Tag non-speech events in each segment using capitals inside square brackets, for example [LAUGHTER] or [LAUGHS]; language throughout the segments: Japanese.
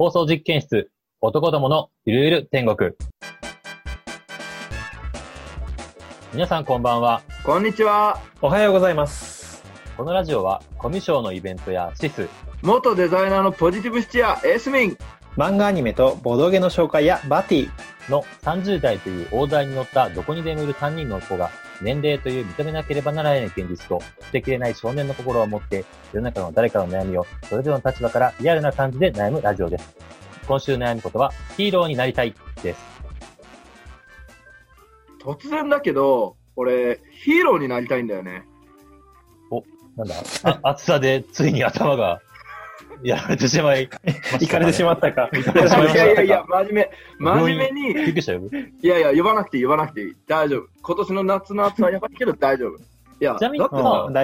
放送実験室、男どものゆるゆる天国。皆さんこんばんは。こんにちは。おはようございます。このラジオは、コミュ障のイベントやシス、元デザイナーのポジティブシチア、エースミン。漫画アニメとボドゲの紹介やバティ。の30代という大台に乗ったどこにでもいる3人の子が年齢という認めなければならない現実と捨てきれない少年の心を持って世の中の誰かの悩みをそれぞれの立場からリアルな感じで悩むラジオです。今週悩むことはヒーローになりたいです。突然だけど、俺、ヒーローになりたいんだよね。なんだ？あ暑さでついに頭がやられてしまい、行かれてしまったか。[LAUGHS] いやいやいや、真面目、真面目に、いやいや、呼ばなくていい、呼ばなくていい。大丈夫。今年の夏の暑さはやばいけど大丈夫。いや、ちなみに大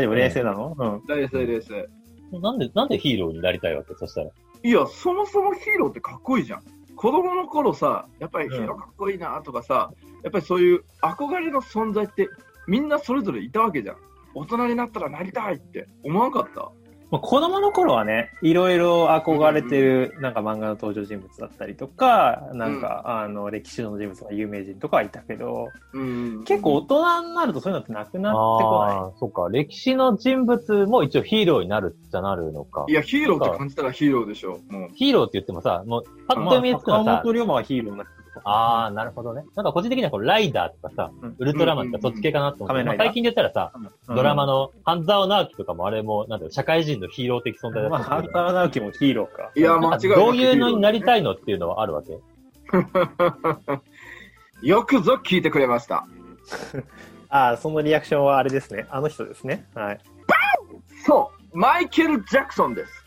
丈夫、冷静なの？うん。大丈夫です。なんで、なんでヒーローになりたいわけ？そしたら。いや、そもそもヒーローってかっこいいじゃん。子供の頃さ、やっぱりヒーローかっこいいなとかさ、やっぱりそういう憧れの存在ってみんなそれぞれいたわけじゃん。大人になったらなりたいって思わんかった？まあ子供の頃はね、いろいろ憧れてる、なんか漫画の登場人物だったりとか、なんか、あの、歴史上の人物が有名人とかはいたけど、うん。結構大人になるとそういうのってなくなってこない？ああー、そっか。歴史の人物も一応ヒーローになるっちゃなるのかい。や、ヒーローって感じたらヒーローでしょ。もう。ヒーローって言ってもさ、もう、パッまあと見つくのはさ、坂本龍馬はヒーローになっ。ああ、なるほどね。なんか個人的にはこうライダーとかさ、うんウルトラマンとかそっち系かなと思って、仮面ライダーまあ最近で言ったらさ、うんドラマの半沢直樹とかもあれも、なんだろう、社会人のヒーロー的存在だまあ、ハンったけどター直樹もヒーローか。いや、間違いなくどういうのになりたいいのっていうのはあるわけ？よくぞ聞いてくれました。[LAUGHS] ああ、そのリアクションはあれですね。あの人ですね。はい。そう、マイケル・ジャクソンです。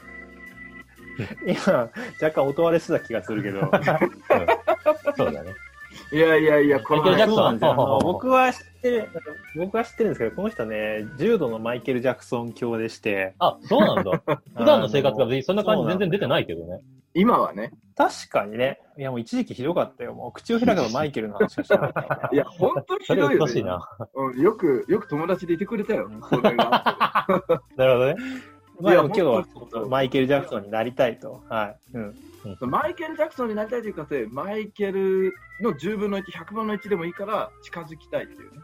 [LAUGHS] 今、若干音割れしてた気がするけど。[LAUGHS] うんそうだね。いやいやいや、このマイケルジャクソンそうなんですよあのほうほうほう僕は知ってる、僕は知ってるんですけど、この人ね、重度のマイケル・ジャクソン教でして、あ、そうなんだ。[LAUGHS] 普段の生活がそんな感じ全然出てないけどね。今はね、確かにね、いやもう一時期ひどかったよ。もう口を開けばマイケルの話しかしてなかった。[LAUGHS] いや、本当にひどいよ、ねしい。な。うん、よく、よく友達でいてくれたよ。[LAUGHS] なるほどね。まあ今日は本当ちょっとマイケル・ジャクソンになりたいと。はい。うん。マイケル・ジャクソンになりたいというかせ、マイケルの10分の1、100分の1でもいいから近づきたいっていうね。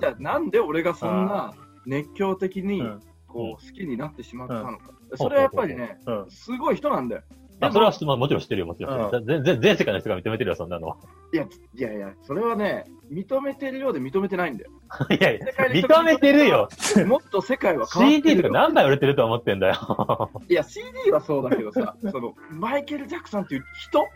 じゃあ、なんで俺がそんな熱狂的にうんこう好きになってしまったのか。それはやっぱりね、うん。すごい人なんだよ。あ、それはまあもちろん知ってるよ、もちろん。う全全全世界の人が認めてるよ、そんなのは。いや、いやいや、それはね、認めてるようで認めてないんだよ。[LAUGHS] いやいや、認めてるよ。もっと世界は変わって CD るよとか何枚売れてると思ってんだよ。いや、CD はそうだけどさ、[LAUGHS] そのマイケル・ジャクソンっていう人、うん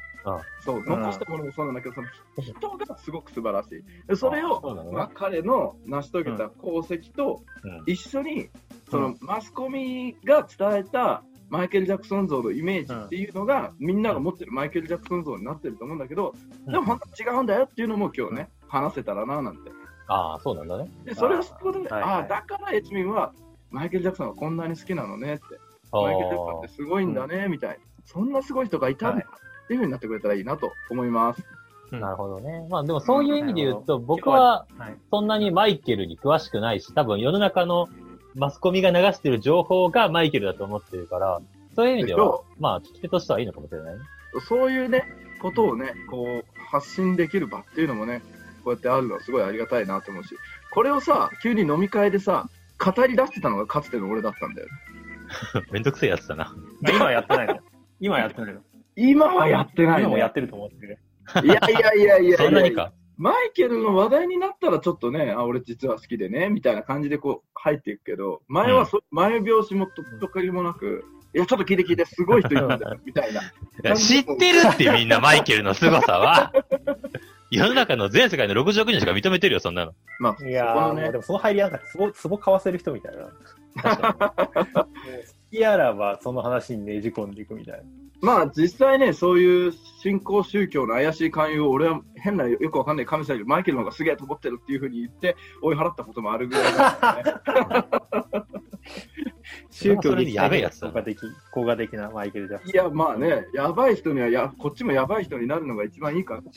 そう、残したものもそうなんだけど、その人がすごく素晴らしい。でそれを、そうなのねまあ、彼の成し遂げた功績とうん一緒に、そのマスコミが伝えたマイケル・ジャクソン像のイメージっていうのが、みんなが持ってるマイケル・ジャクソン像になってると思うんだけど、でも本当は違うんだよっていうのも今日ね、話せたらななんて。ああ、そうなんだね。で、それを知ったことで、はいはいああ、だからエツミンはマイケル・ジャクソンがこんなに好きなのねって。マイケル・ジャクソンってすごいんだね、みたいな。そんなすごい人がいたんだっていうふうになってくれたらいいなと思います。なるほどね。まあでもそういう意味で言うと、僕ははい。そんなにマイケルに詳しくないし、多分世の中のマスコミが流してる情報がマイケルだと思ってるから、そういう意味ではまあ聞き手としてはいいのかもしれないね。そういうね、ことをね、こう、発信できる場っていうのもね、こうやってあるのはすごいありがたいなと思うし、これをさ、急に飲み会でさ、語り出してたのがかつての俺だったんだよ。[LAUGHS] めんどくせえやつだな。今はやってないの？今はやってないの？今はやってない、ね。今もやってると思ってる。いやいやいやいやいやそんなにか。マイケルの話題になったらちょっとね、あ、俺実は好きでね、みたいな感じでこう入っていくけど、前はそ、前拍子もとっとかりもなく、いや、ちょっと聞いて聞いて、すごい人いるんだよ、みたいな。いや知ってるってみんなマイケルの凄さは。[LAUGHS] 世の中の全世界の60億人しか認めてるよ、そんなの。まあ、いやー、ねで、もその入りなんかツボ、ツボ買わせる人みたいな。[LAUGHS] 確かに。もう好きやらばその話にねじ込んでいくみたいな。まあ実際ね、そういう新興宗教の怪しい勧誘を俺は変なよくわかんない神様よりマイケルの方がすげえと思ってるっていうふうに言って追い払ったこともあるぐらいだね。宗教それにやべえやつだ効果的、効果的なマイケル・ジャクいや、まあね、やばい人にはや、こっちもやばい人になるのが一番いいからって。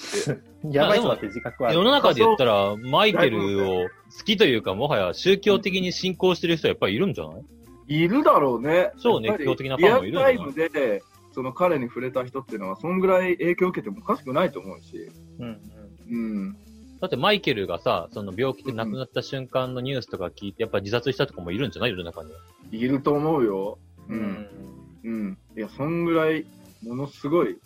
[LAUGHS] やばい人だって自覚はある。世の中で言ったら、マイケルを好きというか、もはや宗教的に信仰してる人はやっぱりいるんじゃない？いるだろうね。超熱狂的なファンもいるんじゃない？その彼に触れた人っていうのは、そんぐらい影響を受けてもおかしくないと思うし、うんうんうん。だってマイケルがさ、その病気で亡くなった瞬間のニュースとか聞いて、やっぱ自殺したとかもいるんじゃない？世の中には。いると思うよ。う。うんんうん。いや、そんぐらい、ものすごい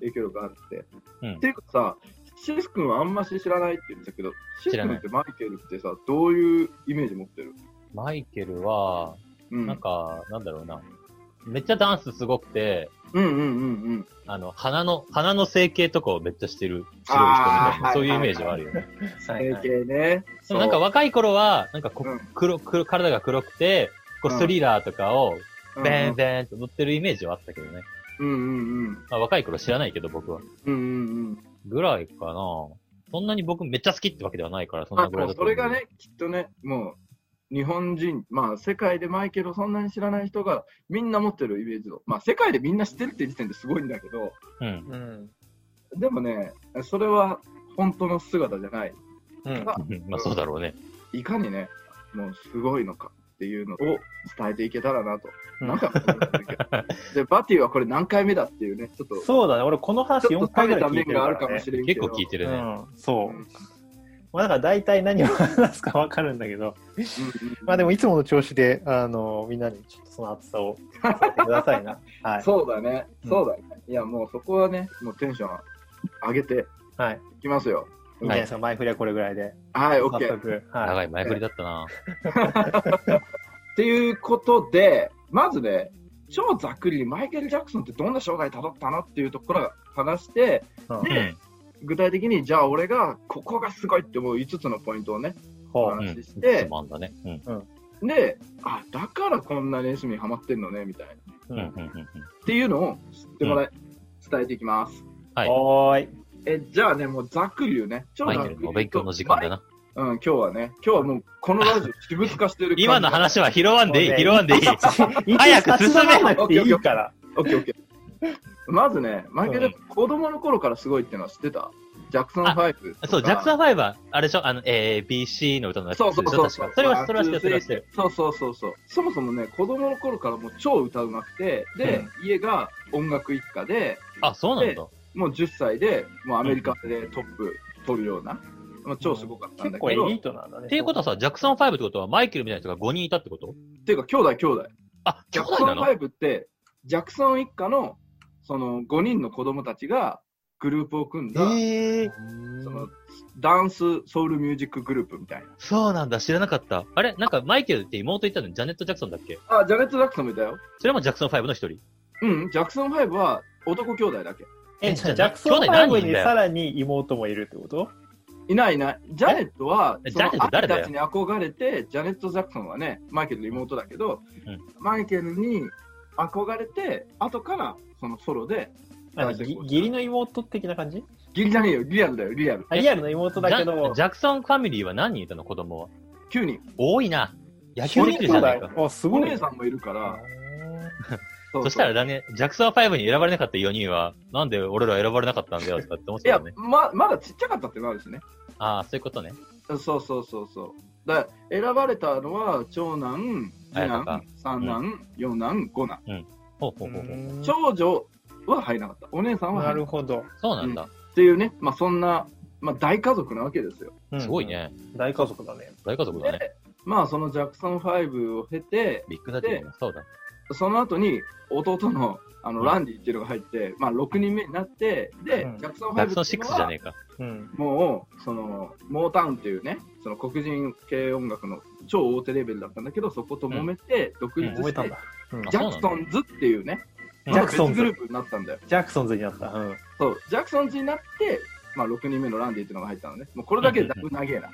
影響力があって。うんっていうかさ、シス君はあんまし知らないって言ってたけど、シス君ってマイケルってさ、どういうイメージ持ってる？マイケルは、うん。なんか、なんだろうな。めっちゃダンスすごくて、うんうんうんうん。あの、鼻の、鼻の整形とかをめっちゃしてる白い人みたいな、そういうイメージはあるよね。はいはい整形ね。でもなんか若い頃は、なんかこうん黒、黒、体が黒くて、こううんスリラーとかを、うんベーンベーンと乗ってるイメージはあったけどね。うんうんうん。まあ、若い頃知らないけど僕は。うんうんうん。ぐらいかな。そんなに僕めっちゃ好きってわけではないから、そんまあ、なぐらいだと思う。それがね、きっとね、もう、日本人、まあ、世界でマイケルをそんなに知らない人が、みんな持ってるイメージを、まあ、世界でみんな知ってるって時点ですごいんだけど、うん。うんでもね、それは本当の姿じゃない。うんあまあそうだろうね。いかにね、もうすごいのかっていうのを伝えていけたらなと。うんなんか [LAUGHS] で、バティはこれ何回目だっていうね、ちょっと、そうだね、俺この話4ちょっと回ぐ食べた面らい聞いてるかがあるからもね。しれんけど。結構聞いてるね。うん、そうう。んまあ、だから大体何を [LAUGHS] 話すか分かるんだけど、うんうんまあでもいつもの調子で、あの、みんなにちょっとその熱さを伝えてくださいな。[LAUGHS] はい。そうだね、うんそうだね。いや、もうそこはね、もうテンション上げてはい。いきますよ。いいんじゃないですか、前振りはこれぐらいで。はい、オッ早ケー。速。はい。長い前振りだったな。[LAUGHS] っていうことで、まずね、超ざっくりにマイケル・ジャクソンってどんな生涯たどったのっていうところから話して、うんうん。具体的にじゃあ俺がここがすごいって思う5つのポイントをね、ほう。うん。話してつまんだね。うん。で、あ、だからこんなにエスミにハマってんのね、みたいな。うん。うん。うん。っていうのを知ってもらい、伝えていきます。はいおーい。え、じゃあね、もうざっくり言うね。超マイざっとケルのお勉強の時間だな。うん、今日はね、今日はもうこのラジオ私物化してる感じ今の話は拾わんでいい、拾わんでいい。早く進めなくていいから。オッケーオッケー。まずね、マイケル、子供の頃からすごいっていうのは知ってた？ジャクソン5。そう、ジャクソン5は、あれでしょ？あの、A, B, C の歌のやつそうそうそう。それは、それは知ってる、それは知ってる。そうそうそうそう。そもそもね、子供の頃からもう超歌うまくて、で、家が音楽一家で、あ、そうなんだ。もう10歳で、もうアメリカでトップ取るような、まあ、超すごかったんだけど、結構エリートなんだね。っていうことはさ、ジャクソン5ってことはマイケルみたいな人が5人いたってこと？っていうか、兄弟兄弟。あ、ジャクソン兄弟なの5って、ジャクソン一家の、その5人の子供たちがグループを組んだ。そのダンスソウルミュージックグループみたいな。そうなんだ、知らなかった。あれ？なんかマイケルって妹いたの？にジャネット・ジャクソンだっけ？あ、ジャネット・ジャクソンもいたよ。それもジャクソン5の一人？うん、ジャクソン5は男兄弟だけ。え、えじゃあジャクソン兄弟何5人だよにさらに妹もいるってこと？いないいない。ジャネットは、えそのジャネット誰だよ？兄たちに憧れて、ジャネット・ジャクソンはね、マイケルの妹だけど、うんマイケルに憧れて、後からそのソロで、あぎ義理の妹的な感じ？ギリじゃねえよ、リアルだよ、リアル。あリアルの妹だけどジャ、ジャクソンファミリーは何人いたの？子供は。9人。多いな。野球できるじゃないか。あ、すおごい。姉さんもいるから、そうそしたらだね、ジャクソン5に選ばれなかった4人は、なんで俺ら選ばれなかったんだよとかって思っいやてたよね。、ま、まだちっちゃかったってのあるしね。ああ、そういうことね。そうそうそうそう。だ選ばれたのは、長男、次男、三男、四男、五男。ほうほうほうほう。長女は入らなかった。お姉さんはな入らなかっるほど。そうなんだ。た。っていうね、まあそんな、まあ大家族なわけですよ。うんすごい。ね。大家族だね。大家族だね。で、まあそのジャクソン5を経て、ビッグダディもそうだ。その後に弟のあのうんランディっていうのが入って、まあ6人目になって、で、うんジャクソン5ジャクソンっていうの6じゃはねえか。うん。もう、その、モータウンっていうね、その黒人系音楽の超大手レベルだったんだけど、そこと揉めて、独立して、ジャクソンズっていうね、ジャクソンズグループになったんだよ。ジャクソンズになった。うん。そう、ジャクソンズになって、まあ6人目のランディっていうのが入ったのね。もうこれだけでだいぶ長えな。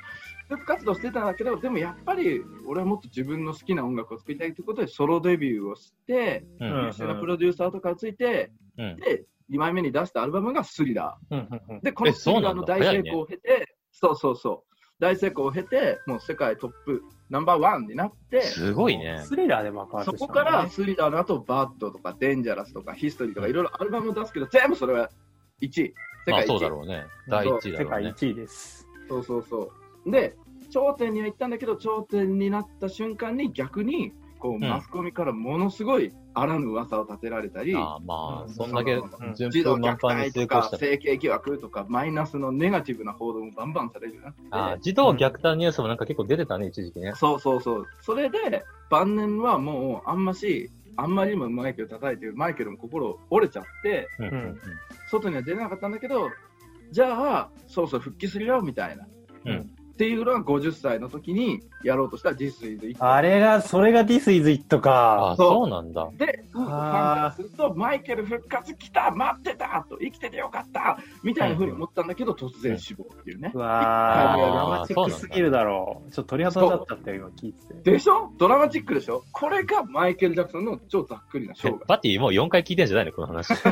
グループ活動してたんだけど、でもやっぱり俺はもっと自分の好きな音楽を作りたいということで、ソロデビューをして、ううんん。優秀なプロデューサーとかをついて、うん。で、2枚目に出したアルバムがスリラー。うんで、このスリラーの大成功を経て、そうそうそう、大成功を経て、もう世界トップナンバーワンになって、すごいね。スリラーで爆発そ。こからスリラーの後、バッドとかデンジャラスとかヒストリーとかいろいろアルバムを出すけど、全部それは1位。世まあ界1位。そうだろうね。第一位だ世界ろうね。1位です。そうそうそう。で、頂点には行ったんだけど、頂点になった瞬間に逆に、こう、んマスコミからものすごいあらぬ噂を立てられたり、ああ、まあ、うんそんだけ児童虐待とか。整形疑惑とかマイナスのネガティブな報道もバンバンされるようになってああ、児童虐待ニュースもなんか結構出てたね、一時期ね。そうそうそう。それで、晩年はもうあんまし、あんまりにもマイケル叩いて、マイケルも心折れちゃって、外には出れなかったんだけど、じゃあ、そろそろ復帰するよ、みたいな。うんっていうのが50歳の時にやろうとした This is It あれが、それが This is It あかあ、。そうそうなんだ。で、ファンからすると、マイケル復活来た待ってたと生きててよかったみたいな風に思ったんだけど、突然死亡っていうねう。わドラマチックすぎるだろう。ちょっと鳥肌立っちゃったよ、今聞いてて。でしょ？ドラマチックでしょ？これがマイケル・ジャクソンの超ざっくりな生涯。パティもう4回聞いてんじゃないの？この話。[LAUGHS]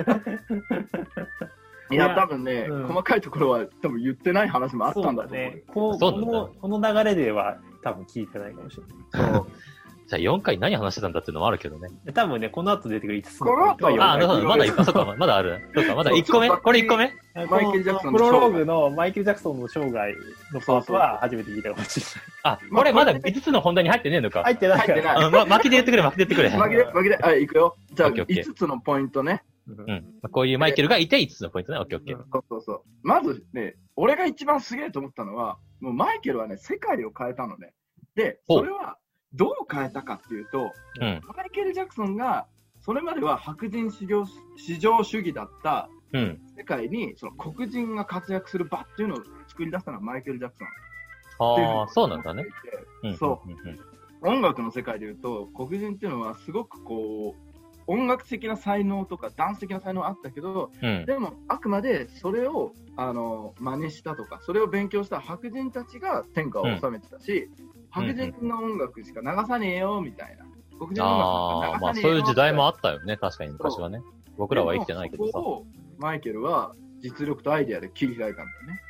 いや、多分ね、うん細かいところは多分言ってない話もあったんだと思う。ね。こうこの、この流れでは多分聞いてないかもしれない。そ [LAUGHS] うじゃあ4回何話してたんだっていうのもあるけどね。で多分ね、この後出てくる5つこの後ああ、なるほど。まだいろいろ一個、そっか、まだある。そうか、まだ1個目？これ1個目？マイケルジャクソンのプ生涯ロローグのマイケル・ジャクソンの生涯のパートは初めて聞いたかもしれあ、これまだ5つの本題に入ってねえのか。ない。入ってないか入ってないら。うんま、巻きで言ってくれ、巻きで言ってくれ。紛れ、紛れ、はい、いくよ。じゃあ、オッケーオッケー5つのポイントね。うん。こういうマイケルがいて5つのポイントね。オッケーオッケー。そうそうそう。まずね、俺が一番すげえと思ったのは、もうマイケルはね、世界を変えたのね。で、それはどう変えたかっていうと、うん。マイケル・ジャクソンが、それまでは白人至上至上主義だったうん。世界にその黒人が活躍する場っていうのを作り出したのはマイケル・ジャクソンああ、そうなんだね。うん。そう音楽の世界でいうと黒人っていうのはすごくこう音楽的な才能とかダンス的な才能あったけどうん。でもあくまでそれをあの真似したとかそれを勉強した白人たちが天下を治めてたし、白人の音楽しか流さねえよみたいな黒人のああ、まあ音楽なんか流さねえよそういう時代もああったよね。確かに昔はね。僕らは生きてないけどさ。をマイケルは実力とアイデアで切り開いたんだよね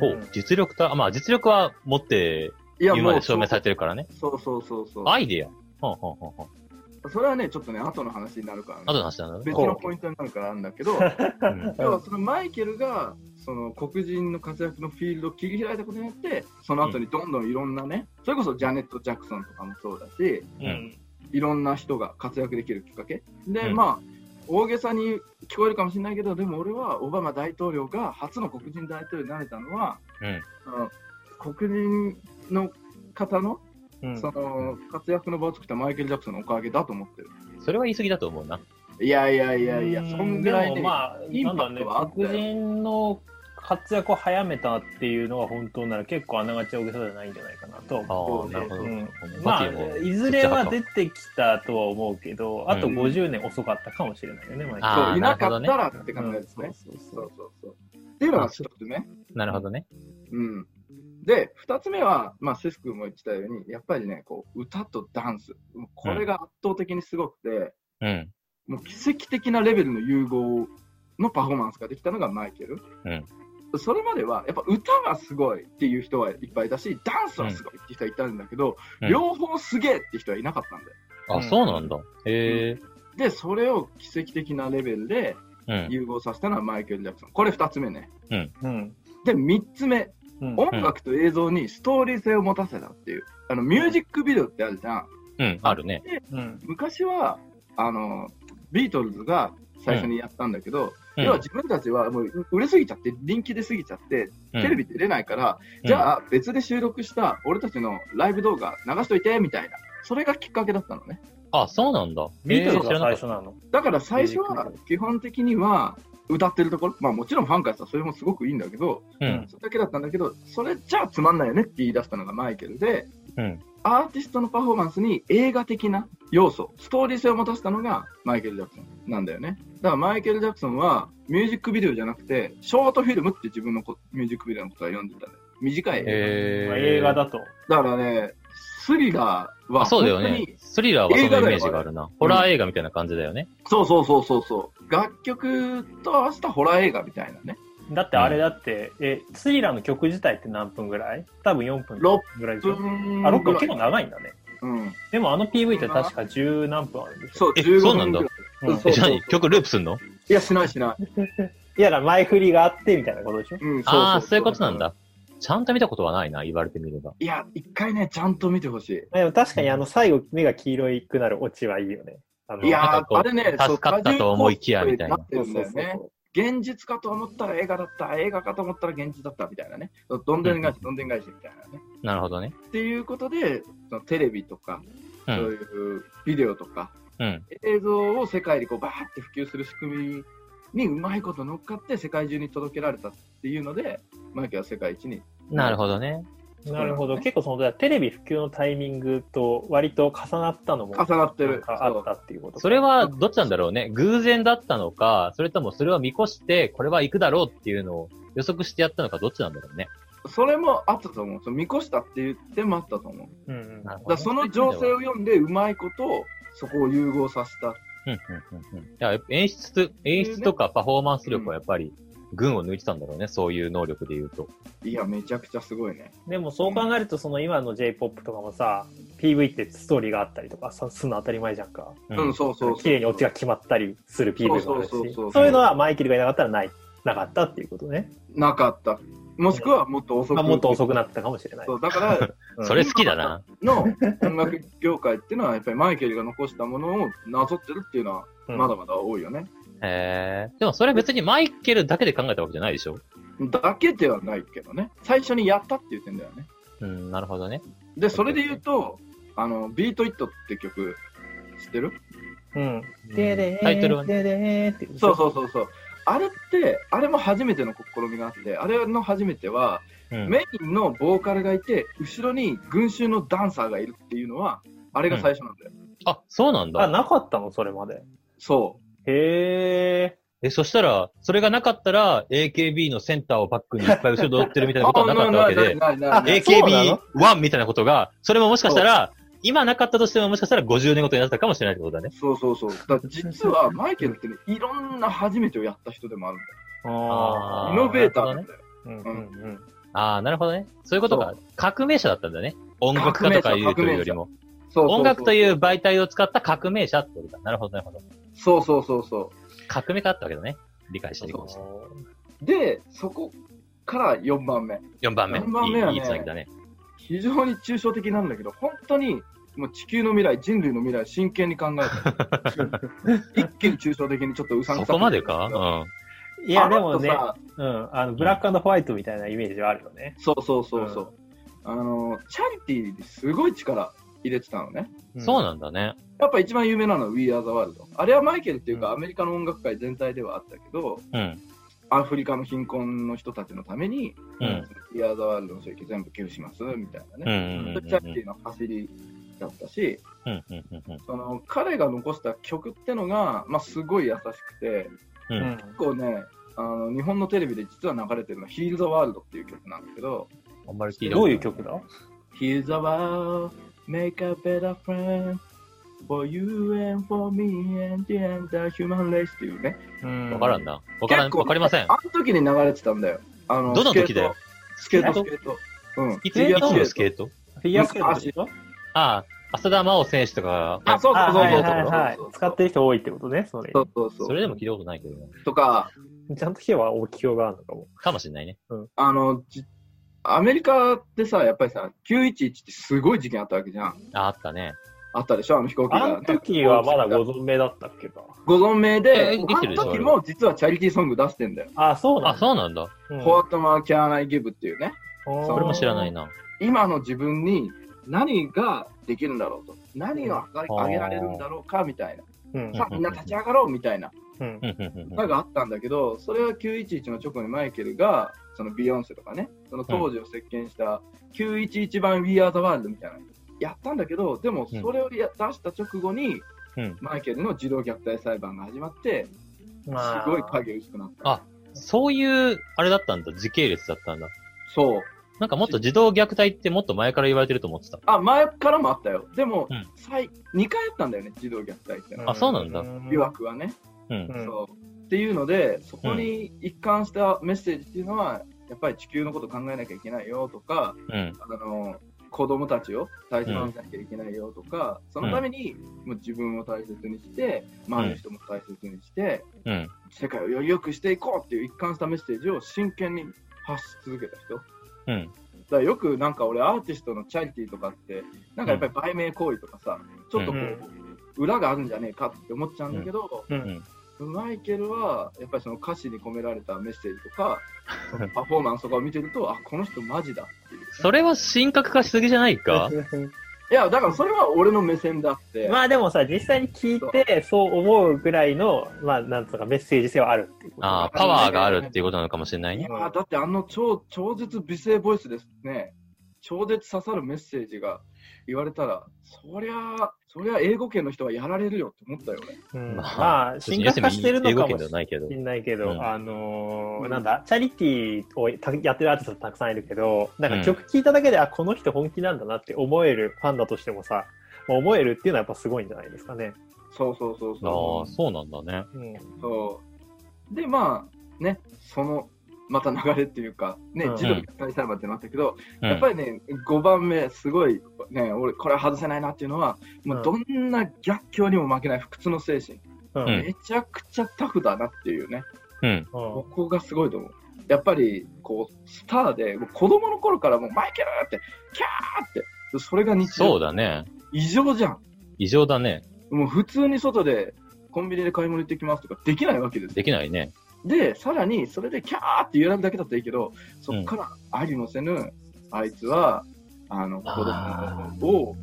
ほう、実力と、あまあ実力は持っていや言うまで証明されてるからね。そうそうそうそうアイデア。ほんほんほんほん。それはねちょっとね後の話になるから、ね、後の話なんだね。別のポイントになるからあるんだけどう。ん要はそのマイケルがその黒人の活躍のフィールドを切り開いたことによってその後にどんどんいろんなねそれこそジャネット・ジャクソンとかもそうだしうん。いろんな人が活躍できるきっかけ。で、うん。まあ大げさに聞こえるかもしれないけどでも俺はオバマ大統領が初の黒人大統領になれたのは、うん。あの黒人の方のうんその活躍の場を作ったマイケル・ジャクソンのおかげだと思ってる。それは言い過ぎだと思うな。いやいやいやいや、うんそんぐらいね、でもまあ、インパクなんだねトはあったよ黒人の活躍を早めたっていうのは本当なら結構あながち大げさじゃないんじゃないかなとなるほど。うんマまあ、いずれは出てきたとは思うけど、あとうん50年遅かったかもしれないよね、ういなかったならって考えですね。そうそうそうそうそう。っていうのが一つね。なるほどね。うん。で、二つ目は、まあ、セス君も言ってたように、やっぱりね、こう、歌とダンス。これが圧倒的にすごくて、うん。もう奇跡的なレベルの融合のパフォーマンスができたのがマイケル。うんそれまでは、やっぱ歌がすごいっていう人はいっぱいいたし、ダンスはすごいって人はいたんだけど、うん両方すげえって人はいなかったんだよ。あ、そうなんだ。へえ。で、それを奇跡的なレベルでうん。融合させたのはマイケル・ジャクソン。これ二つ目ね。うん。で、三つ目。うん音楽と映像にストーリー性を持たせたっていう。あの、ミュージックビデオってあるじゃん。うん、あるね。うん。昔は、あの、ビートルズが最初にやったんだけど、うん要は自分たちはもう売れすぎちゃって、人気出すぎちゃって、うんテレビ出れないから、じゃあ別で収録した俺たちのライブ動画流しといて、みたいな。それがきっかけだったのね。あ、そうなんだ。ビートルズが最初なの。だから最初は基本的には歌ってるところ、まあもちろんファンからしたらそれもすごくいいんだけど、た。うん。それだけだったんだけど、それじゃあつまんないよねって言い出したのがマイケルで、うん。アーティストのパフォーマンスに映画的な要素、ストーリー性を持たせたのがマイケル・ジャクソンなんだよね。だからマイケル・ジャクソンはミュージックビデオじゃなくて、ショートフィルムって自分のこミュージックビデオのことは読んでたんだよ。短い映画。へえ。映画だと。だからね、スリラーはあ、そうだよね。スリラーはそのイメージがあるな。ホラー映画みたいな感じだよね。そうそうそうそうそう。楽曲と合わせたホラー映画みたいなね。だってあれだって、え、スリラーの曲自体って何分ぐらい？多分4分6ぐらいでしょ？分あ、6分ぐらい結構長いんだね。うん。でもあの PV って確か10何分あるんでしょ？そう、え15そうなんだ。うんそうえ、何？曲ループすんの？いや、しないしない。[LAUGHS] いや、前振りがあってみたいなことでしょ？うん、ああ、そういうことなんだ。ちゃんと見たことはないな、言われてみれば。いや、一回ね、ちゃんと見てほしい。でも確かにあの最後目が黄色いくなるオチはいいよね。いやあれね、助かったと思いきやみたいなってるんだよね。現実かと思ったら映画だった、映画かと思ったら現実だったみたいなね。どんでん返し、どんでん返しみたいなね。なるほどね。っていうことで、そのテレビとか、う。そうんいうビデオとか、うん。映像を世界にこうバーって普及する仕組みにうまいこと乗っかって世界中に届けられたっていうので、マイケルは世界一に。なるほどね。なるほど。結構そのテレビ普及のタイミングと割と重なったのも重なってるなん。かあったっていうこと。それはどっちなんだろうね。偶然だったのか、それともそれを見越して、これは行くだろうっていうのを予測してやったのか、どっちなんだろうね。それもあったと思う。その見越したっていう点もあったと思う。うんうんなるほどだその情勢を読んでうまいことそこを融合させた。うんうんうんうん。いや、演出、演出とかパフォーマンス力はやっぱり、群を抜いてたんだろうね。そういう能力で言うと。いや、めちゃくちゃすごいね。でもそう考えると、その今の J-POP とかもさ、PV ってストーリーがあったりとかさするの当たり前じゃんか。うん、そうそうそう。綺麗にオチが決まったりする PV もあるそうそうそうそうし、そういうのはマイケルがいなかったらない、なかったっていうことね。なかった。もしくはもっと遅く。まあ、もっと遅くなったかもしれないそ。うだから、うんそれ好きだな。の音楽業界っていうのは、やっぱりマイケルが残したものをなぞってるっていうのは、うんまだまだ多いよね。へえ。でもそれ別にマイケルだけで考えたわけじゃないでしょ？だけではないけどね。最初にやったって言ってんだよね。うん、なるほどね。で、それで言うと、あの、ビートイットって曲、知ってる？うん。ででータイトルはねででーっていう。そうそうそうそう。あれって、あれも初めての試みがあって、あれの初めては、うん。メインのボーカルがいて、後ろに群衆のダンサーがいるっていうのは、あれが最初なんだよ。あ、そうなんあ、だ。なかったの？それまで。そへえ。え、そしたら、それがなかったら、AKB のセンターをバックにいっぱい後ろで踊ってるみたう。いなことはなかったわけで、[LAUGHS] ないないないない AKB1 みたいなことが、それももしかしたら、今なかったとしてももしかしたら50年ごとになったかもしれないってことだね。そうそうそう。だから実は、[LAUGHS] マイケルってね、いろんな初めてをやった人でもあるんだああーよ。イノベーターなんだよ。ーうんうんうん。ああ、なるほどね。そういうことか。革命者だったんだね。音楽家とかいうというよりも。そうそうそう音楽という媒体を使った革命者ってことだ。なるほど、なるほど。そうそうそうそ革命家だったわけだね。理解していきました。う。で、そこから4番目。4番目。い四番目はねい、いいつなぎだね。非常に抽象的なんだけど、本当に、もう地球の未来、人類の未来、真剣に考えた。[LAUGHS] 一気に抽象的にちょっとうさんくさくそこまでか？うん。いや、でもね、うん。あの、ブラックホワイトみたいなイメージはあるよね。そうそうそうそう。あの、チャリティーにすごい力入れてたのね。そうななんだね。やっぱ一番有名なのは We Are the World。あれはマイケルっていうか、うんアメリカの音楽界全体ではあったけど、うん。アフリカの貧困の人たちのために、うん。We Are the World の収益全部寄付しますみたいなね。ん。うん。チャリティーの走りだったし、うん。うん。うん。その彼が残した曲ってのが、まあ、すごい優しくて、う。うんん。結構ね、あの日本のテレビで実は流れてるのは Heal the World っていう曲なんだけど、あんまりどういう曲だ？Heal the world, make a better friend for you and for me and the end the human race っていうね。うんわからんな。わからん、わかりません。あの時に流れてたんだよ。あのどの時だよスケート、スケート。スケートうん。いつ、のスケートフィギュアスケートでしょ？ああ、浅田真央選手とか、あ、そうそうあはいそうそうはいはいそう。使ってる人多いってことね、それ。そうそうそう。それでも聞いたことないけどね。とか、ちゃんと聞けば大きようがあるのかも。かもしれないね。あの、じアメリカってさ、やっぱりさ、911ってすごい事件あったわけじゃん。あ、あったね。あったでしょ？あの飛行機が、あの時はまだご存命だったっけか。ご存命えで、あの時も実はチャリティーソング出してんだよ。あ、そうなんあ、そうなんだ。うんホワットマーキャーナイギブっていうね。そそれも知らないな。今の自分に何ができるんだろうと。何をあうんげられるんだろうかみたいな。うんさあみんな立ち上がろうみたいな。うんうんうんうんうんのがあったんだけど、それは911の直後にマイケルが、そのビヨンセとかね、その当時を席巻した911版 We Are the World みたいなのやったんだけど、でもそれをや出した直後に、うんマイケルの児童虐待裁判が始まって、すまあごい影薄くなった。あそういう、あれだったんだ。時系列だったんだ。そう。なんかもっと児童虐待ってもっと前から言われてると思ってた。あ、前からもあったよ。でも、うん最2回あったんだよね、児童虐待ってのは。あそうなんだ疑惑はね。うん。うんそう。っていうので、そこに一貫したメッセージっていうのは、やっぱり地球のこと考えなきゃいけないよとか、うん。あの子供たちを大切にしなきゃいけないよとか、そのためにもう自分を大切にして、周りの人も大切にして、うん。世界をより良くしていこうっていう一貫したメッセージを真剣に発し続けた人。うん。だからよくなんか俺アーティストのチャリティーとかって、なんかやっぱり売名行為とかさ、ちょっとこう、うん裏があるんじゃねえかって思っちゃうんだけど、うんマイケルはやっぱりその歌詞に込められたメッセージとか、パフォーマンスとかを見てると、あ、この人マジだ。それは神格化しすぎじゃないか？[LAUGHS] いや、だからそれは俺の目線だって。まあでもさ、実際に聞いて、そう思うぐらいの、まあなんとかメッセージ性はあるっていうこと。ああ、パワーがあるっていうことなのかもしれないね。いやだってあの超超絶美声ボイスですね。超絶刺さるメッセージが言われたら、そりゃ、そりゃ英語圏の人はやられるよって思ったよね。うんまあまあ、進化化してるのかもしではないけど。れないけど、うんあのーうんなんだ、チャリティーをたやってるアーティストたくさんいるけど、なんうんか曲聴いただけで、あ、この人本気なんだなって思えるファンだとしてもさ、まあ思えるっていうのはやっぱすごいんじゃないですかね。そうそうそうあそあ、そうなんだね。うん。う。そうで、まあ、ね、その、また流れっていうか、ねうん、児童に期待さればってなったけど、うんやっぱりね、5番目、すごい、ね、俺、これは外せないなっていうのは、もうどんな逆境にも負けない不屈の精神、うん。うんめちゃくちゃタフだなっていうね、うん。ここがすごいと思う。やっぱり、こう、スターで、子供の頃からもうマイケルって、キャーって、それが日常。そうだね。異常じゃん。異常だね。もう普通に外で、コンビニで買い物行ってきますとかできないわけですよできないね。で、さらに、それでキャーって言われるだけだったらいいけど、そこからありもせぬ、あいつは、あの、子あ供を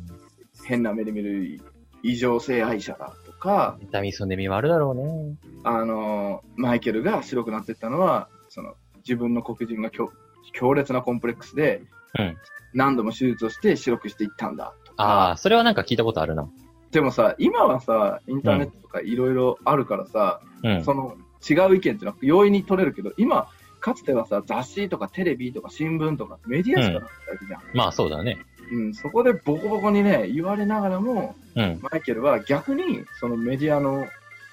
変な目で見る異常性愛者だとか、痛みそんでみもあるだろうね。あの、マイケルが白くなっていったのは、その、自分の黒人が強強烈なコンプレックスで、うん何度も手術をして白くしていったんだとか。ああ、それはなんか聞いたことあるな。でもさ、今はさ、インターネットとかいろいろあるからさ、うん。その違う意見っていうのは容易に取れるけど、今、かつてはさ、雑誌とかテレビとか新聞とかメディアしかなかったわけじゃん。まあそうだね。うん、そこでボコボコにね、言われながらも、うん。マイケルは逆にそのメディアの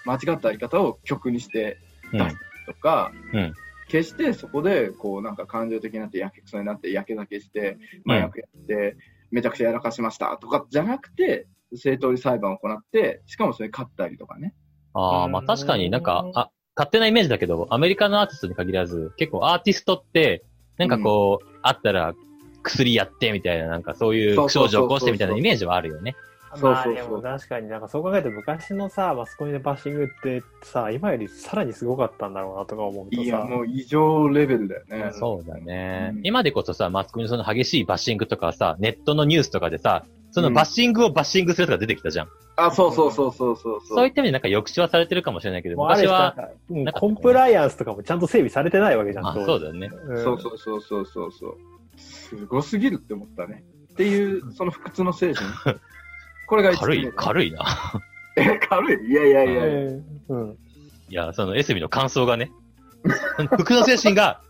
間違ったやり方を曲にしてうん。出すとか、うん決してそこでこうなんか感情的になってやけくそになってやけ酒して麻薬やってめちゃくちゃやらかしましたとかじゃなくて正当に裁判を行ってしかもそれ勝ったりとかねああ、まあ確かになんか、あ、勝手なイメージだけど、アメリカのアーティストに限らず、結構アーティストって、なんかこう、あったら薬やってみたいな、なんかそういう不祥事を起こしてみたいなイメージはあるよね。そうそうそうまあでも確かになんかそう考えると昔のさ、マスコミのバッシングってさ、今よりさらにすごかったんだろうなとか思うとさ。いやもう異常レベルだよね。そうだね。うん今でこそさ、マスコミのその激しいバッシングとかさ、ネットのニュースとかでさ、そのバッシングをバッシングするとか出てきたじゃん。あ、そうそうそうそうそうそう。そういった意味でなんか抑止はされてるかもしれないけど、昔は、コンプライアンスとかもちゃんと整備されてないわけじゃん。あ、そうだよね。うんそうそうそうそうそうそう。すごすぎるって思ったね。っていう、その不屈の精神。[LAUGHS] これが一軽い軽いな。[LAUGHS] え、軽い？いやいやいやいや。うん。いや、そのエスミの感想がね、[LAUGHS] 服の精神が、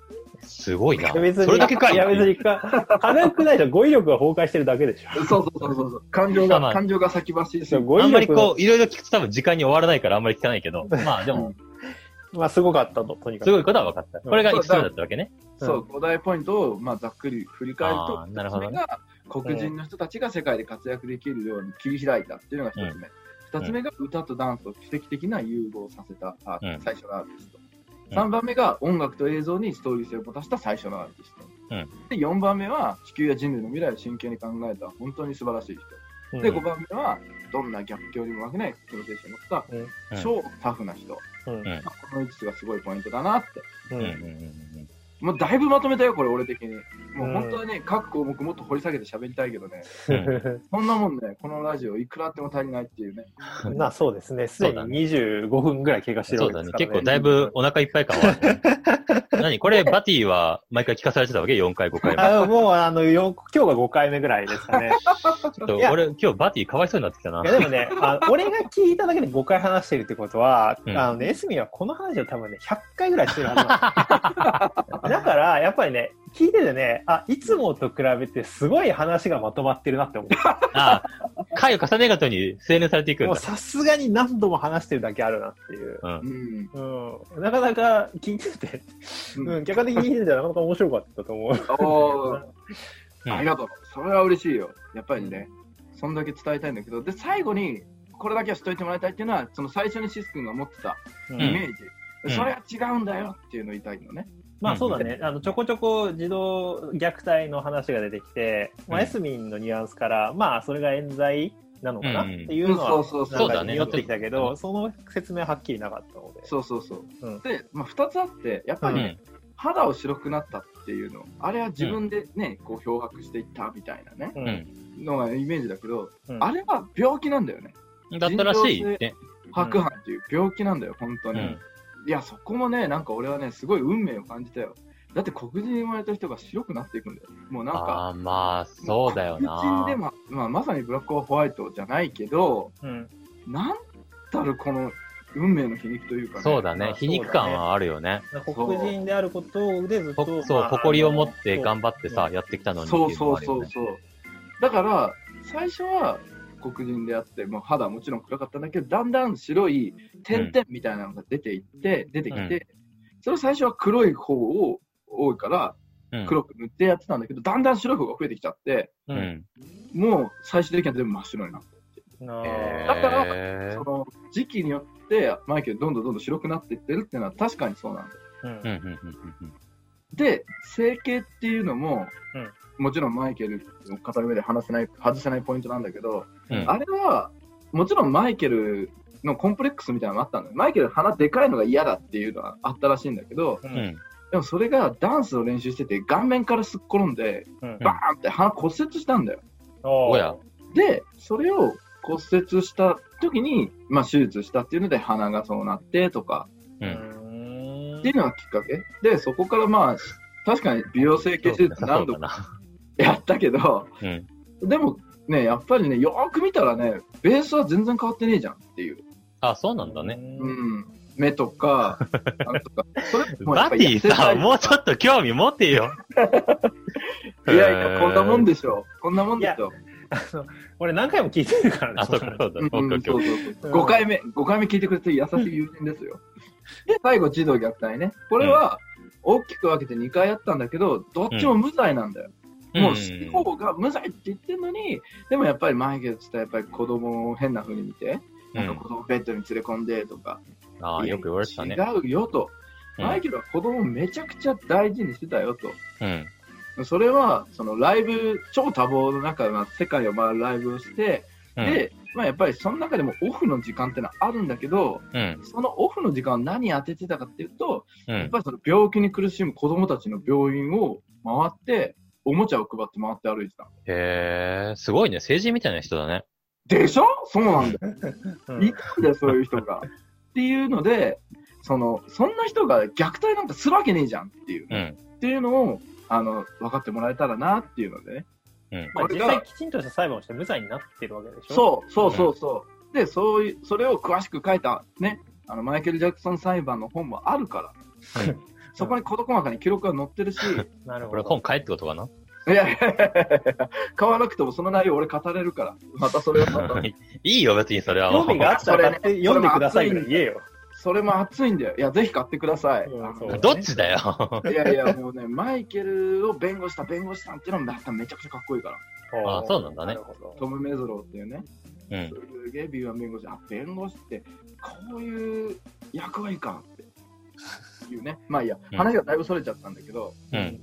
すごいな。それだけかいいや別にか、軽くないじゃん。語彙力が崩壊してるだけでしょ。そうそうそうそうそう。感情が、感情が先走りすぎ語彙あんまり力こう、いろいろ聞くと多分時間に終わらないからあんまり聞かないけど、[LAUGHS] まあでも、まあすごかったと、とにかく。すごいことは分かった。これが5つ目だったわけね。そう、5大ポイントを、まあ、ざっくり振り返るとなるほどね一つ目が黒人の人たちが世界で活躍できるように切り開いたっていうのが一つ目。二、つ目が歌とダンスを奇跡的な融合させたうん最初のアーティスト。うん。3番目が音楽と映像にストーリー性を持たせた最初のアーティスト。うん。で4番目は地球や人類の未来を真剣に考えた本当に素晴らしい人。うん。で5番目はどんな逆境にも負けないプロ精神を持った超タフな人。うん。うんまあこの5つがすごいポイントだなって。ううんん。うん。うんもうだいぶまとめたよ、これ、俺的に。もう本当はね、各項目もっと掘り下げて喋りたいけどね、[LAUGHS] そんなもんね、このラジオいくらあっても足りないっていうね。[LAUGHS] まあそうですね。すでに25分ぐらい経過してるそうだね。わけですから、結構だいぶお腹いっぱい感はあるね。[LAUGHS] 何これ、バティは毎回聞かされてたわけ ?4 回、5回も。あもう、あの、よ今日が5回目ぐらいですかね。ちょっと俺、今日バティかわいそうになってきたな。いや、でもね、あ俺が聞いただけで5回話してるってことは、うんあのね、エスミはこの話を多分ね、100回ぐらいしてるはずなんですだから、やっぱりね、聞いててね、あ、いつもと比べてすごい話がまとまってるなって思う。[LAUGHS] ああ、回を重ねるごとに青年されていくんだ。もうさすがに何度も話してるだけあるなっていう。うん。うん。うん。なかなか聞いてて、うんうん、客観的に聞いててなかなか面白かったと思う。おありがとう。それは嬉しいよ。やっぱりね、そんだけ伝えたいんだけど、で、最後に、これだけはしといてもらいたいっていうのは、その最初にシス君が持ってたうイメージ。うんそれは違うんだよっていうのを言いたいのね。まあうんそうだね、あのちょこちょこ児童虐待の話が出てきて、まあ、うんエスミンのニュアンスから、まあそれが冤罪なのかなっうんていうのは、そうそうそうなんかそうだね匂ってきたけど、その説明ははっきりなかったので。そうそうそう。うんで、まあ、2つあって、やっぱり、うん。肌を白くなったっていうの、あれは自分でね、こう漂白していったみたいなね、うんのがイメージだけど、うんあれは病気なんだよね。だったらしいね。白斑っていう病気なんだよ、本当に。うん。いや、そこもね、なんか俺はね、すごい運命を感じたよ。だって黒人に生まれた人が白くなっていくんだよ。もうなんか、ああ、まあ、そうだよ黒人でな。も、まあ、まさにブラックホワイトじゃないけど、うんなんたるこの運命の皮肉というかね。そうだねまあ。皮肉感はあるよね。黒人であることでずっ、ことそう、まあ誇りを持って頑張ってさ、うんやってきたのにってそういうのそうそうもあるよね。そう。だから、最初は黒人であって、もう肌はもちろん暗かったんだけど、だんだん白い点々みたいなのが出ていって、出てきて、それ最初は黒い方を多いから、うん黒く塗ってやってたんだけど、だんだん白い方が増えてきちゃって、う。ん。もう最終的には全部真っ白になった。なへだからーその時期によって、マイケルどんどんどんどん白くなっていってるっていうのは確かにそうなんだよ。うんうん、うん、うんうんで、整形っていうのも、もちろんマイケルの語る上で話せない、外せないポイントなんだけど、うん。うんあれは、もちろんマイケルのコンプレックスみたいなのがあったんだよ。マイケル鼻でかいのが嫌だっていうのはあったらしいんだけど、ううんん。でもそれがダンスを練習してて顔面からすっ転んで、うんバーンって鼻骨折したんだよ。おおや。で、それを骨折した時に、まあ手術したっていうので鼻がそうなってとか、う。うんんっていうのがきっかけ？で、そこからまあ、確かに美容整形手術何度か。やったけど、うん。でもね、やっぱりね、よーく見たらね、ベースは全然変わってねえじゃんっていう。あ、そうなんだね。うん。目とか、[LAUGHS] なんとか。それもやっぱバディさ、もうちょっと興味持ってよ。[LAUGHS] いやいや、こんなもんでしょ。こんなもんでしょ。俺何回も聞いてるからね。あ、そうか、そうだ。うんオッケーオッケーそうそうそう。5回目、5回目聞いてくれて優しい友人ですよ。で、最後、児童虐待ね。これは、大きく分けて2回やったんだけど、どっちも無罪なんだよ。もう、司法が無罪って言ってるのに、でもやっぱりマイケルって言ったらやっぱり子供を変な風に見て、なんか子供ベッドに連れ込んでとか、ああ、よく言われてたね。違うよと。うんマイケルは子供をめちゃくちゃ大事にしてたよと。うん。それは、そのライブ、超多忙の中、まあ、世界を回るライブをして、うん。で、まあ、やっぱりその中でもオフの時間ってのはあるんだけど、うん。そのオフの時間を何当ててたかっていうと、うん。やっぱりその病気に苦しむ子供たちの病院を回って、おもちゃを配って回って歩いてた。へえ、すごいね。成人みたいな人だね。でしょ？そうなんだよ。うんいたんだよ、そういう人が。っていうので、その、そんな人が虐待なんかするわけねえじゃんっていう。うん。っていうのを、あの、分かってもらえたらなっていうのでね。うん。まあ、実際きちんとした裁判をして無罪になってるわけでしょ？そう、そうそうそう。で、そういう、それを詳しく書いた、ね、あの、マイケル・ジャクソン裁判の本もあるから、うん [LAUGHS] そこに事細かに記録が載ってるし、[LAUGHS] なるほど。これ本買えってことかな？いやいやいやいや買わなくてもその内容俺語れるから、またそれをまた、[LAUGHS] いいよ、別にそれは。興味があったら買って読んでくださいぐらい言えよ。それも熱いんだよ。いや、ぜひ買ってください。うんあのそうどっちだよ？いやいや、もうね、マイケルを弁護した弁護士さんっていうのもまためちゃくちゃかっこいいから。あそうなんだねトム・メゾローっていうね、うん。すげえ敏腕弁護士、あ、弁護士ってこういう役割かっていうね。[LAUGHS] まあいいや、うん話がだいぶそれちゃったんだけど、うん。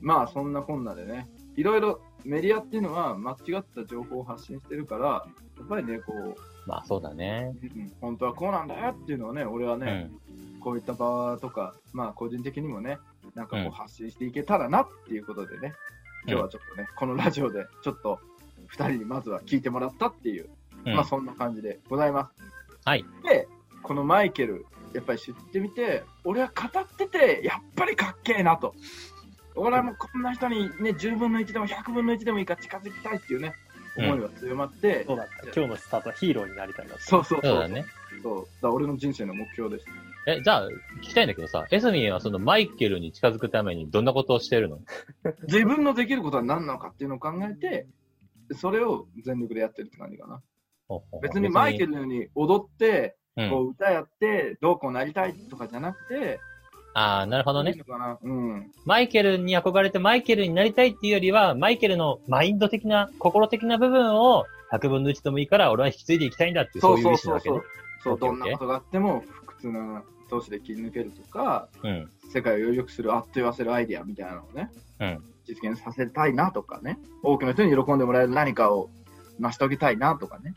まあそんなこんなでね、いろいろメディアっていうのは間違った情報を発信してるから、やっぱりね、こう、まあそうだね。うん本当はこうなんだよっていうのをね、俺はね、うん。こういった場とか、まあ個人的にもね、なんかこうんう発信していけたらなっていうことでね、今日はちょっとね、このラジオでちょっと2人にまずは聞いてもらったっていう、うんまあそんな感じでございます。はい。で、このマイケル、やっぱり知ってみて、俺は語ってて、やっぱりかっけえなと。俺はもうこんな人にね、10分の1でも100分の1でもいいから近づきたいっていうね、うん思いが強まって、そうだった。今日のスタートはヒーローになりたいなと。そうそうそうう。そだね。そう。だ俺の人生の目標です。え、じゃあ、聞きたいんだけどさ、エスミンはそのマイケルに近づくためにどんなことをしてるの？[LAUGHS] 自分のできることは何なのかっていうのを考えて、それを全力でやってるって感じかな。別にマイケルのように踊って、うんこう歌やって、どうこうなりたいとかじゃなくて、ああ、なるほどね。うん。マイケルに憧れてマイケルになりたいっていうよりは、マイケルのマインド的な、心的な部分を100分の1でもいいから俺は引き継いでいきたいんだっていう、そういう意思なわけね。そう、どんなことがあっても、不屈な投資で切り抜けるとか、うん。世界をより良くするあっと言わせるアイディアみたいなのをね、うん実現させたいなとかね、多くの人に喜んでもらえる何かを成し遂げたいなとかね。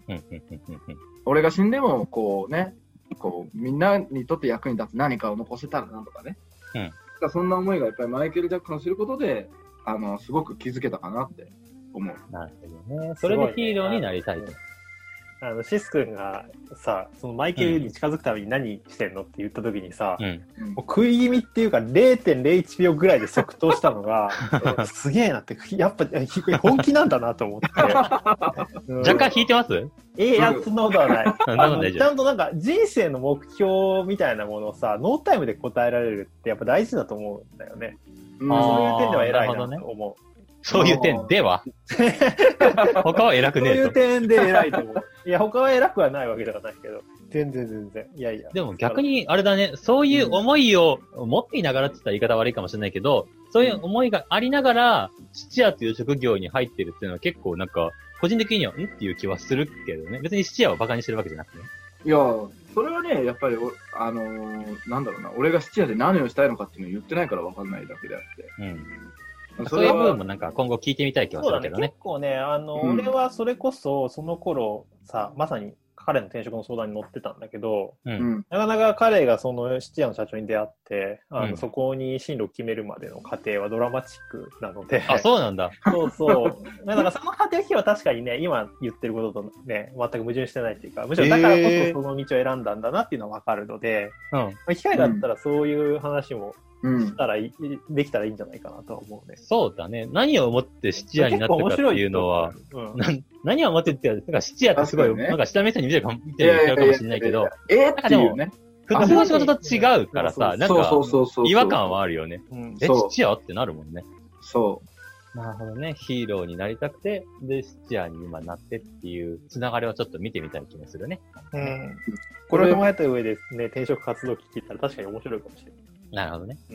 俺が死んでもこうね、こうみんなにとって役に立つ何かを残せたらなとかね、うんそんな思いがやっぱりマイケル・ジャクソンを知ることで、あのすごく気づけたかなって思う。なるほどね。それでヒーローになりたいと。あの、シス君がさ、そのマイケルに近づくために何してんのって言った時にさ、うん。うんもう食い気味っていうか0.01秒ぐらいで即答したのが、[LAUGHS] すげえなって、やっぱ本気なんだなと思って。[LAUGHS] うん若干引いてます？ええやつのことはない。[LAUGHS] ちゃんとなんか人生の目標みたいなものをさ、ノータイムで答えられるってやっぱ大事だと思うんだよね。そういう点では偉いななるほどねと思う。夫。そういう点では。[LAUGHS] 他は偉くそういうねえと。点で偉いと思う。いや、他は偉くはないわけではないけど。全然全然。いやいや。でも逆に、あれだね、そういう思いを持っていながらって言ったら言い方悪いかもしれないけど、そういう思いがありながら、質屋という職業に入ってるっていうのは結構なんか、個人的には、んっていう気はするけどね。別に質屋をバカにしてるわけじゃなくてね。いや、それはね、やっぱりお、あのーなんだろうな、俺が質屋で何をしたいのかっていうのを言ってないから分かんないだけであって。うん。そういう部分も、なんか今後聞いてみたい気はすそうだね。るけどね結。構ね、あの、うん俺はそれこそ、その頃さ、まさに彼の転職の相談に乗ってたんだけど、う。うんん。なかなか彼がその質屋の社長に出会って、あの、うんそこに進路を決めるまでの過程はドラマチックなので、[LAUGHS] あ、そうなんだ。[LAUGHS] そうそう。だからその過程は確かにね、今言ってることとね、全く矛盾してないっていうか、むしろだからこそその道を選んだんだなっていうのはわかるので、うん。まあ機会があったらそういう話もうんし。たらいい、できたらいいんじゃないかなとは思うね。そうだね。何を思って質屋になったかっていうのは、う、うん何を思ってって、なんか質屋ってすごい、ねなんか下目線に見てるかも見てるかもしれないけど、えーっていうね。普通の仕事と違うからさ、なんか。違和感はあるよね。うんえ、質屋ってなるもんね。そなるほどね。ヒーローになりたくて、で、質屋に今なってっていう、つながりをちょっと見てみたい気もするね。うんこれを踏まえた上でね、転職活動聞いたら確かに面白いかもしれない。なるほどね。う。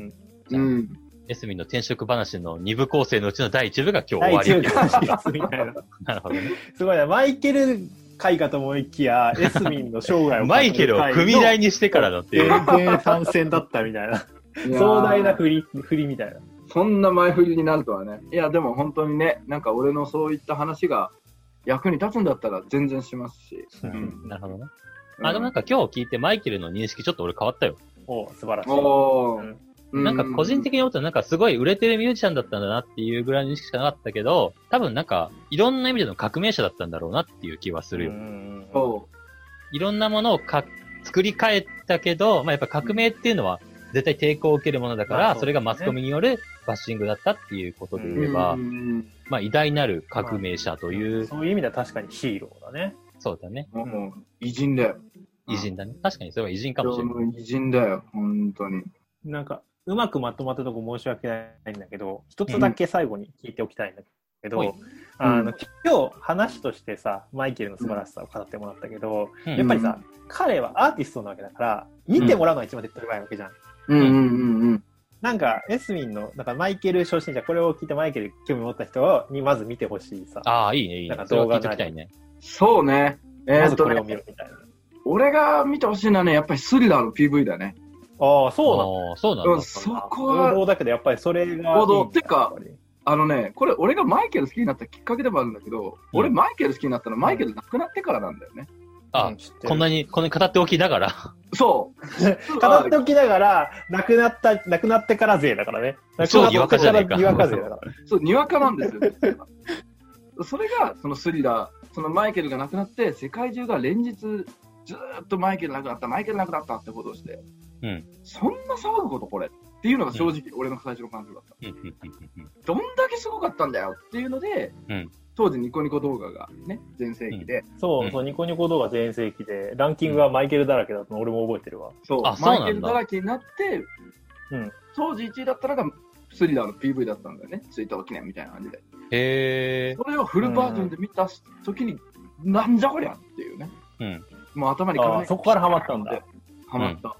じゃあうん。エスミンの転職話の2部構成のうちの第1部が今日終第わり。一部が進出みたいな。[LAUGHS] なるほどね。すごいね。マイケル会かと思いきや、エスミンの生涯を [LAUGHS] マイケルを組台にしてからだっていう。全然参戦だったみたいな。壮大な振り、振りみたいな。そんな前振りになるとはね。いや、でも本当にね、なんか俺のそういった話が役に立つんだったら全然しますし。うんなるほどね。うんあ、でもなんか今日聞いてマイケルの認識ちょっと俺変わったよ。お素晴らしい。おーうんなんか個人的に思ったらなんかすごい売れてるミュージシャンだったんだなっていうぐらいの認識しかなかったけど、多分なんかいろんな意味での革命者だったんだろうなっていう気はするよ。いろんなものをか作り変えたけど、まあやっぱ革命っていうのは絶対抵抗を受けるものだから、まあそれがマスコミによるバッシングだったっていうことでう。言えば、うんまあ偉大なる革命者という、そういう意味では確かにヒーローだね。そうだね。もう偉人だよ。偉人だね。確かにそれは偉人かもしれない。偉人だよ、本当に。なんか、うまくまとまったとこ申し訳ないんだけど、一つだけ最後に聞いておきたいんだけど、はいあの、今日話としてさ、マイケルの素晴らしさを語ってもらったけど、うんやっぱりさ、彼はアーティストなわけだから、見てもらうのが一番手っ取り早いわけじゃん。うんうんうんうん。なんか、エスミンの、なんかマイケル初心者、これを聞いてマイケル興味持った人にまず見てほしいさ。ああ、いいね、いいねなん。か動画なりね。そうね。えーっとまずこれを見ね、るみたいな。俺が見てほしいのはね、やっぱりスリラーの PV だね。ああ、そうなんそうなんだ。うんそこは王道だけど、やっぱりそれがいいんだ。王道てかあのね、これ俺がマイケル好きになったきっかけでもあるんだけど、俺マイケル好きになったのはマイケル亡くなってからなんだよね。あうんこんなに、こんなに語っておきながら？そう。[LAUGHS] 語っておきながら、亡くなった、亡くなってから勢だからね。超にわかじゃねえかにわか勢だから。[LAUGHS] そう、にわかなんですよ。それが、そのスリラー、そのマイケルが亡くなって、世界中が連日、ずーっとマイケル亡くなった、マイケル亡くなったってことをして、うん。そんな騒ぐことこれっていうのが正直、俺の最初の感情だった。うん。うんうんうんどんだけすごかったんだよっていうので、うん。当時ニコニコ動画がね、全盛期で、そうう、ん。そう、ニコニコ動画全盛期で、ランキングがマイケルだらけだったの俺も覚えてるわ。そう、あそうなんだ。マイケルだらけになって、うん。当時1位だったのがスリラーの PV だったんだよね、追悼記念みたいな感じで。へえ。それをフルバージョンで見た時に、なんじゃこりゃっていうね、うん。もう頭にああ、そこからハマったんだ。ハマった。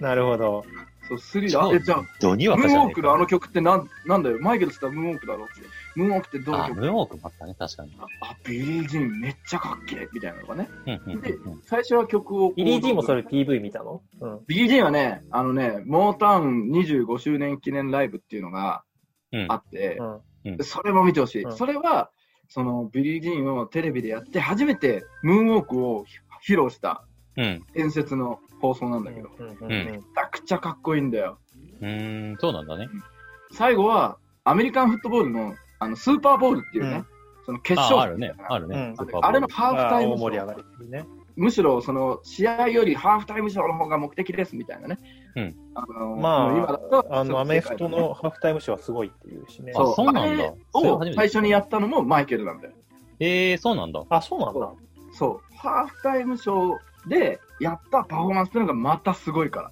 なるほど。そう、スリラー、超え、じゃあ、どにムーンウォー。クのあの曲ってなんなんだよ、マイケルって言ったらムーンウォークだろって。ムーンウォークってどのあ、曲ムーンウォークもあったね、確かに。あ、ビリー・ジーンめっちゃかっけえみたいなのがね。うんうんでうんうん。最初は曲を。ビリー・ジーンもそれ PV 見たの？うん。ビリー・ジーンはね、あのね、モータウン25周年記念ライブっていうのがうんあって、うん。でそれも見てほしい。うんそれは、そのビリー・ジーンをテレビでやって、初めてムーンウォークを披露したうん。伝説の放送なんだけど、うんうんめちゃくちゃかっこいいんだよ。うーん、そうなんだね。最後は、アメリカンフットボールのあのスーパーボウルっていうね、うんその決勝あ、あるね。あるねあれのハーフタイムショー大盛り上がりね。むしろその試合よりハーフタイムショーの方が目的ですみたいなね。うんあのま今だとあ、あの、アメフトのハーフタイムショーはすごいっていうしね。あそうなんだ最初にやったのもマイケルなんだよ。えー、そうなんだ。あ、そうなんだ。そう。ハーフタイムショーでやったパフォーマンスっていうのがまたすごいか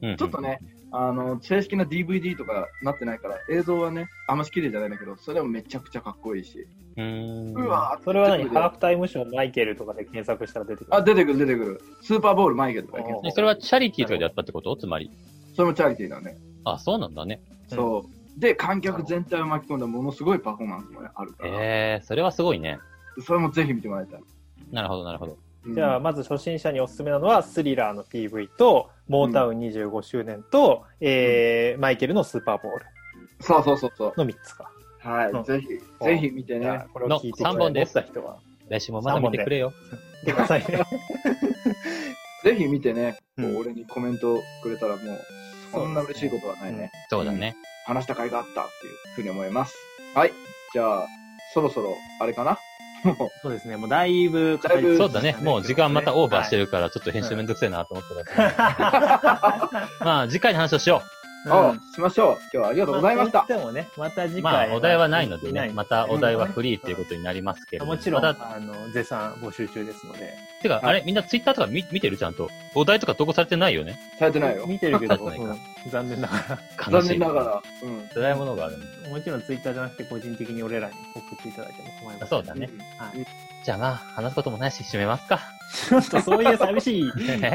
ら。うん。ちょっとね、あの、正式な DVD とかなってないから、映像はね、あんまし綺麗じゃないんだけど、それもめちゃくちゃかっこいいし。うーん。うわーそれは何？ハーフタイムショーマイケルとかで検索したら出てくる。あ、出てくる出てくる。スーパーボールマイケルとかいけおえそれはチャリティーとかでやったってこと？つまり。それもチャリティーだね。あ、そうなんだね。うんそう。で、観客全体を巻き込んだものすごいパフォーマンスもあるから、えー、それはすごいね。それもぜひ見てもらいたい。なるほど、なるほど。うんじゃあ、まず初心者におすすめなのは、スリラーの PV と、モータウン25周年と、えー、マイケルのスーパーボールそうそうそうそう。の3つか。はい、うんぜひ、ぜひ見てね。これを聞いての三本です思った人は、来週もまだ見てくれよ。見てくださいね。[LAUGHS] ぜひ見てね、うんこう俺にコメントくれたらもう、そんな嬉しいことはないね。そうだね。話した甲斐があったっていうふうに思います。はい。じゃあ、そろそろ、あれかな？もう、そうですね、もうだいぶ語りだいぶそうだね。もう時間またオーバーしてる。るから、ちょっと編集めんどくせえなと思ってたから。[LAUGHS] まあ、次回の話をしよあしましょう。今日はありがとうございました。でもね、また次う。回。まあ、お題はないのでね、またお題はフリーっていうことになりますけれども。もちろん、またあの、絶賛募集中ですので。てか、あれ、みんなツイッターとか見見てる？ちゃんと。お題とか投稿されてないよね？されてないよ。見てるけど、残念なが悲しい。残念ながら。うん。辛いものがある。もちろんツイッターじゃなくて個人的に俺らに送っていただいても構いません。そうだね。はい。じゃあまあ、話すこともないし、締めますか。ちょっとそういう寂しい。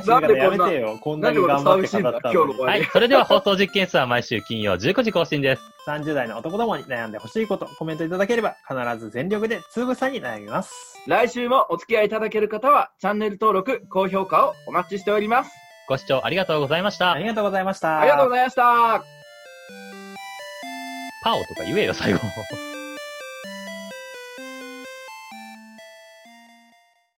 なんでやめてよ。こんなに頑張って語ったの。はい。それでは放送実験室は毎週金曜19時更新です。30代の男どもに悩んでほしいこと、コメントいただければ、必ず全力でつぶさに悩みます。来週もお付き合いいただける方は、チャンネル登録、高評価をお待ちしております。ご視聴ありがとうございましたあ。りがとうございました。ありがとうございました。パオとか言えよ、最後。